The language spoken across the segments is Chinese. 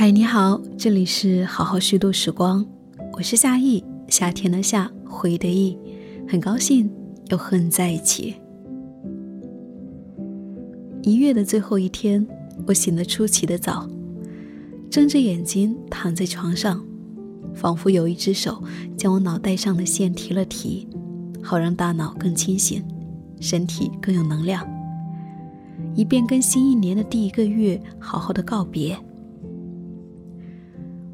嗨，你好，这里是好好虚度时光，我是夏意，夏天的夏，回忆的忆，很高兴又和你在一起。一月的最后一天，我醒得出奇的早，睁着眼睛躺在床上，仿佛有一只手将我脑袋上的线提了提，好让大脑更清醒，身体更有能量，以便跟新一年的第一个月好好的告别。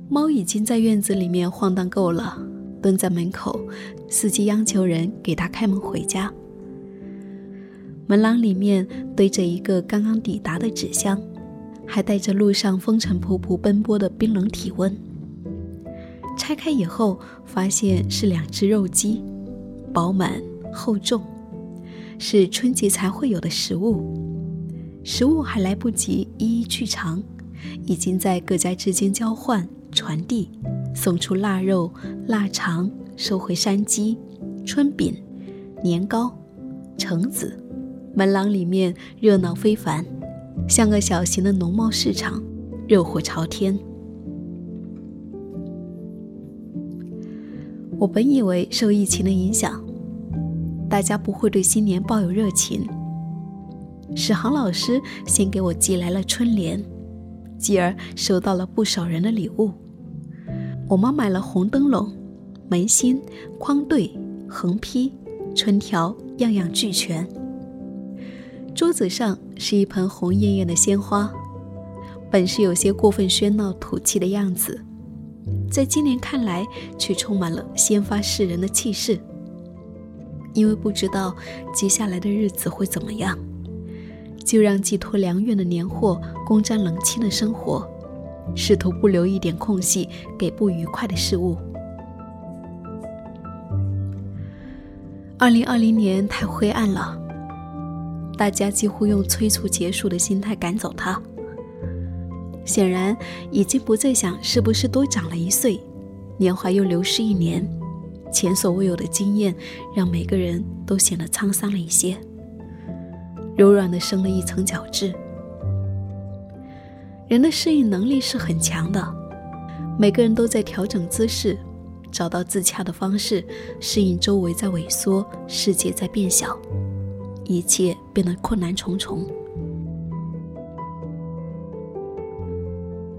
猫已经在院子里面晃荡够了，蹲在门口，伺机央求人给它开门回家。门廊里面堆着一个刚刚抵达的纸箱，还带着路上风尘仆仆奔波的冰冷体温。拆开以后，发现是两只肉鸡，饱满厚重，是春节才会有的食物。食物还来不及一一去尝，已经在各家之间交换。传递，送出腊肉、腊肠，收回山鸡、春饼、年糕、橙子。门廊里面热闹非凡，像个小型的农贸市场，热火朝天。我本以为受疫情的影响，大家不会对新年抱有热情。史航老师先给我寄来了春联，继而收到了不少人的礼物。我妈买了红灯笼、门芯、框对、横批、春条，样样俱全。桌子上是一盆红艳艳的鲜花，本是有些过分喧闹土气的样子，在今年看来却充满了先发示人的气势。因为不知道接下来的日子会怎么样，就让寄托良缘的年货攻占冷清的生活。试图不留一点空隙给不愉快的事物。二零二零年太灰暗了，大家几乎用催促结束的心态赶走它。显然，已经不再想是不是多长了一岁，年华又流逝一年，前所未有的经验让每个人都显得沧桑了一些，柔软的生了一层角质。人的适应能力是很强的，每个人都在调整姿势，找到自洽的方式，适应周围在萎缩，世界在变小，一切变得困难重重。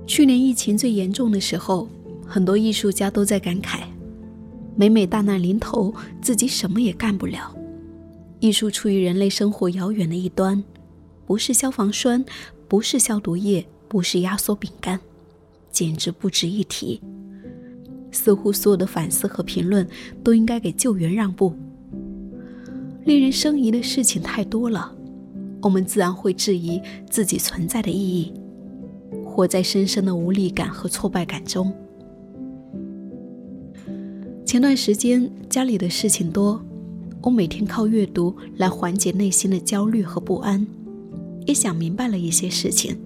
去年疫情最严重的时候，很多艺术家都在感慨：每每大难临头，自己什么也干不了。艺术处于人类生活遥远的一端，不是消防栓，不是消毒液。不是压缩饼干，简直不值一提。似乎所有的反思和评论都应该给救援让步。令人生疑的事情太多了，我们自然会质疑自己存在的意义，活在深深的无力感和挫败感中。前段时间家里的事情多，我每天靠阅读来缓解内心的焦虑和不安，也想明白了一些事情。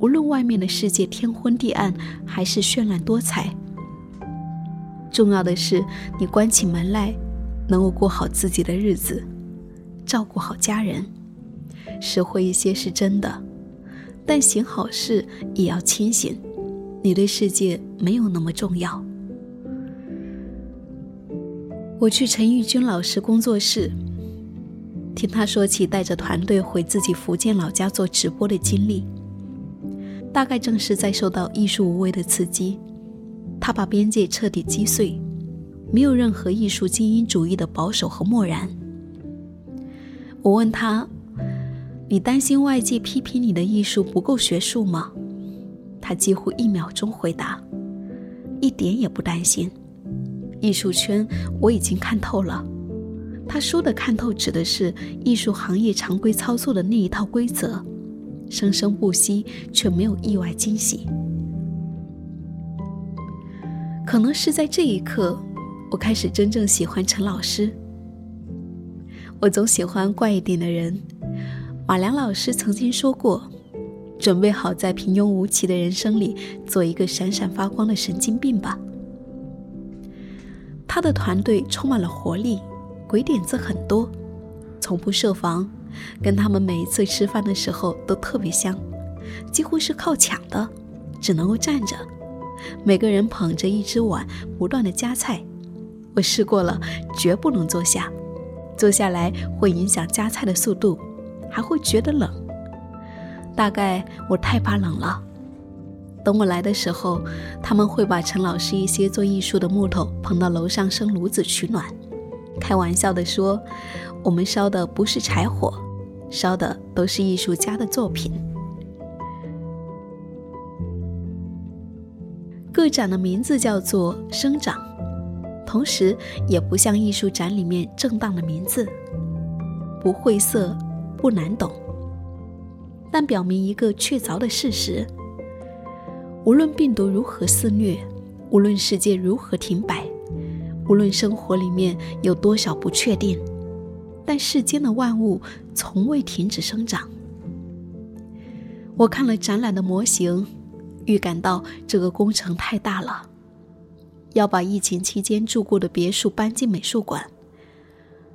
无论外面的世界天昏地暗，还是绚烂多彩，重要的是你关起门来，能够过好自己的日子，照顾好家人。实惠一些是真的，但行好事也要清醒。你对世界没有那么重要。我去陈玉军老师工作室，听他说起带着团队回自己福建老家做直播的经历。大概正是在受到艺术无畏的刺激，他把边界彻底击碎，没有任何艺术精英主义的保守和漠然。我问他：“你担心外界批评你的艺术不够学术吗？”他几乎一秒钟回答：“一点也不担心。艺术圈我已经看透了。”他说的“看透”指的是艺术行业常规操作的那一套规则。生生不息，却没有意外惊喜。可能是在这一刻，我开始真正喜欢陈老师。我总喜欢怪一点的人。马良老师曾经说过：“准备好在平庸无奇的人生里做一个闪闪发光的神经病吧。”他的团队充满了活力，鬼点子很多，从不设防。跟他们每一次吃饭的时候都特别香，几乎是靠抢的，只能够站着，每个人捧着一只碗，不断的夹菜。我试过了，绝不能坐下，坐下来会影响夹菜的速度，还会觉得冷。大概我太怕冷了。等我来的时候，他们会把陈老师一些做艺术的木头捧到楼上生炉子取暖，开玩笑地说：“我们烧的不是柴火，烧的都是艺术家的作品。”个展的名字叫做“生长”。同时，也不像艺术展里面正当的名字，不晦涩，不难懂，但表明一个确凿的事实：无论病毒如何肆虐，无论世界如何停摆，无论生活里面有多少不确定，但世间的万物从未停止生长。我看了展览的模型，预感到这个工程太大了。要把疫情期间住过的别墅搬进美术馆，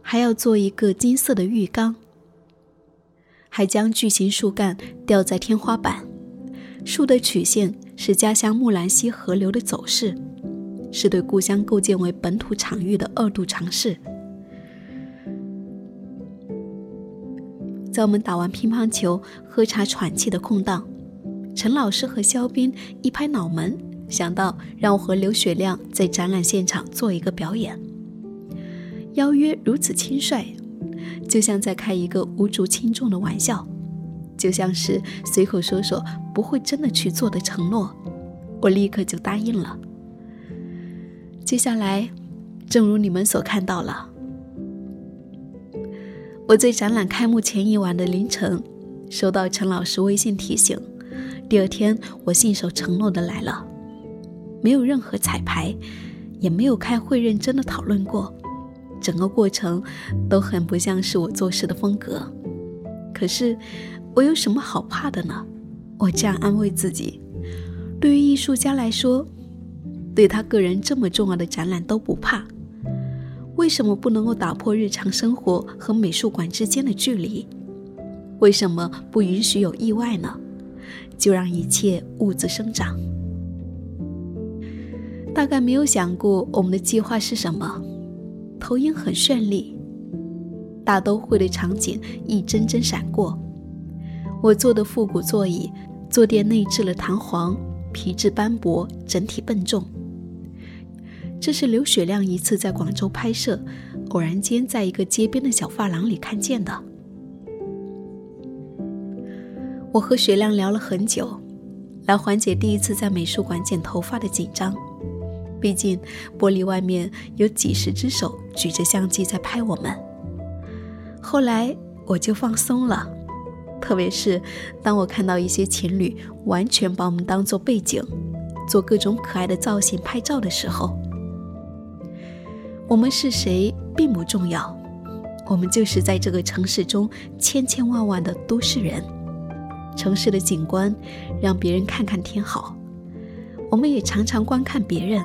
还要做一个金色的浴缸，还将巨型树干吊在天花板。树的曲线是家乡木兰溪河流的走势，是对故乡构建为本土场域的二度尝试。在我们打完乒乓球、喝茶、喘气的空档，陈老师和肖斌一拍脑门。想到让我和刘雪亮在展览现场做一个表演，邀约如此轻率，就像在开一个无足轻重的玩笑，就像是随口说说不会真的去做的承诺，我立刻就答应了。接下来，正如你们所看到了，我在展览开幕前一晚的凌晨，收到陈老师微信提醒，第二天我信守承诺的来了。没有任何彩排，也没有开会认真的讨论过，整个过程都很不像是我做事的风格。可是，我有什么好怕的呢？我这样安慰自己。对于艺术家来说，对他个人这么重要的展览都不怕，为什么不能够打破日常生活和美术馆之间的距离？为什么不允许有意外呢？就让一切兀自生长。大概没有想过我们的计划是什么，投影很绚丽，大都会的场景一帧帧闪过。我坐的复古座椅，坐垫内置了弹簧，皮质斑驳，整体笨重。这是刘雪亮一次在广州拍摄，偶然间在一个街边的小发廊里看见的。我和雪亮聊了很久，来缓解第一次在美术馆剪头发的紧张。毕竟，玻璃外面有几十只手举着相机在拍我们。后来我就放松了，特别是当我看到一些情侣完全把我们当做背景，做各种可爱的造型拍照的时候。我们是谁并不重要，我们就是在这个城市中千千万万的都市人。城市的景观让别人看看挺好，我们也常常观看别人。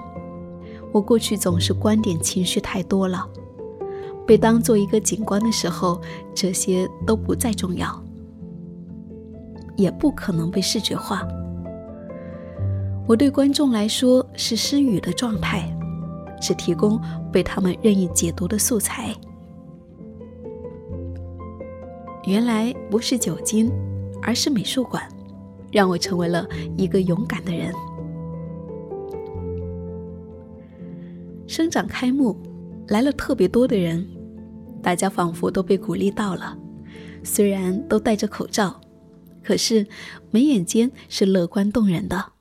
我过去总是观点情绪太多了，被当做一个景观的时候，这些都不再重要，也不可能被视觉化。我对观众来说是失语的状态，只提供被他们任意解读的素材。原来不是酒精，而是美术馆，让我成为了一个勇敢的人。生长开幕，来了特别多的人，大家仿佛都被鼓励到了。虽然都戴着口罩，可是眉眼间是乐观动人的。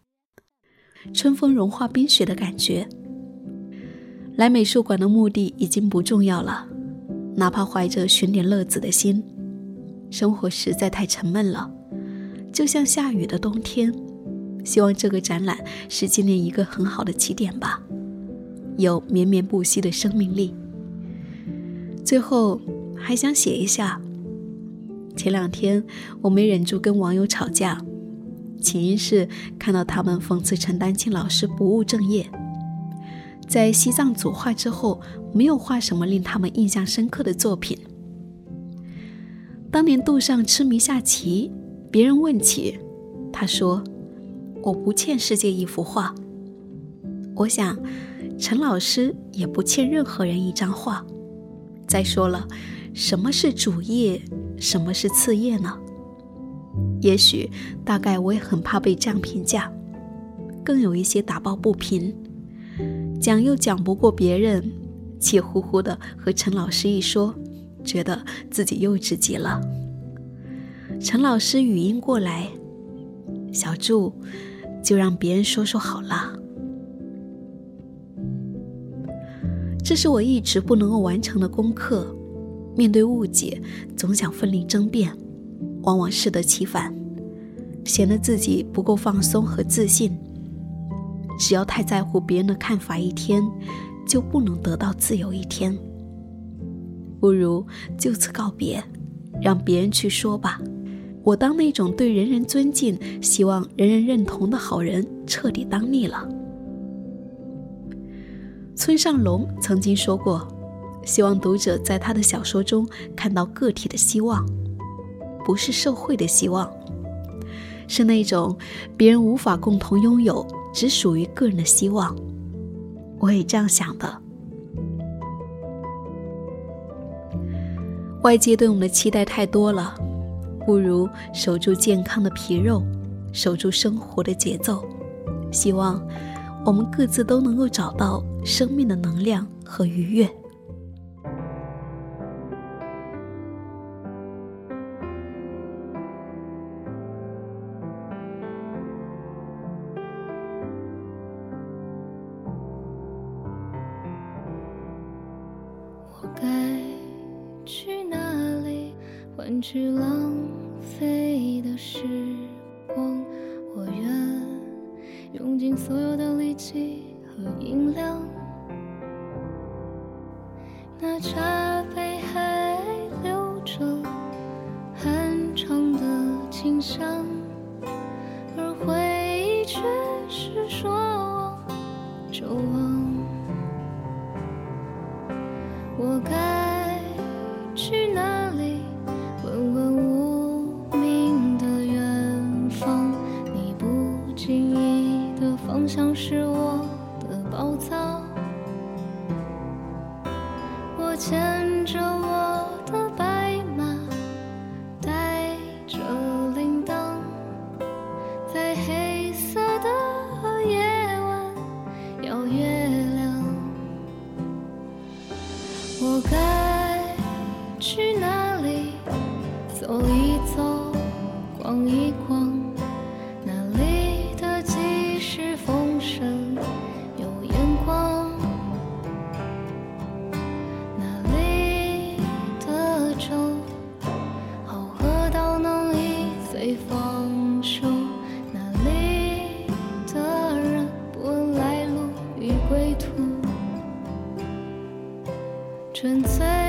春风融化冰雪的感觉。来美术馆的目的已经不重要了，哪怕怀着寻点乐子的心。生活实在太沉闷了，就像下雨的冬天。希望这个展览是今年一个很好的起点吧。有绵绵不息的生命力。最后还想写一下，前两天我没忍住跟网友吵架，起因是看到他们讽刺陈丹青老师不务正业，在西藏组画之后没有画什么令他们印象深刻的作品。当年杜尚痴迷下棋，别人问起，他说：“我不欠世界一幅画。我想，陈老师也不欠任何人一张画。再说了，什么是主业，什么是次业呢？也许，大概我也很怕被这样评价，更有一些打抱不平，讲又讲不过别人，气呼呼的和陈老师一说，觉得自己幼稚极了。陈老师语音过来：“小祝，就让别人说说好了。”这是我一直不能够完成的功课。面对误解，总想奋力争辩，往往适得其反，显得自己不够放松和自信。只要太在乎别人的看法，一天就不能得到自由一天。不如就此告别，让别人去说吧。我当那种对人人尊敬、希望人人认同的好人，彻底当腻了。村上龙曾经说过，希望读者在他的小说中看到个体的希望，不是社会的希望，是那种别人无法共同拥有、只属于个人的希望。我也这样想的。外界对我们的期待太多了。不如守住健康的皮肉，守住生活的节奏。希望我们各自都能够找到生命的能量和愉悦。我该去哪里换取浪？费的时光，我愿用尽所有的力气和音量。那茶杯还留着很长的清香，而回忆却是说忘就忘。我该我该去哪里走一走，纯粹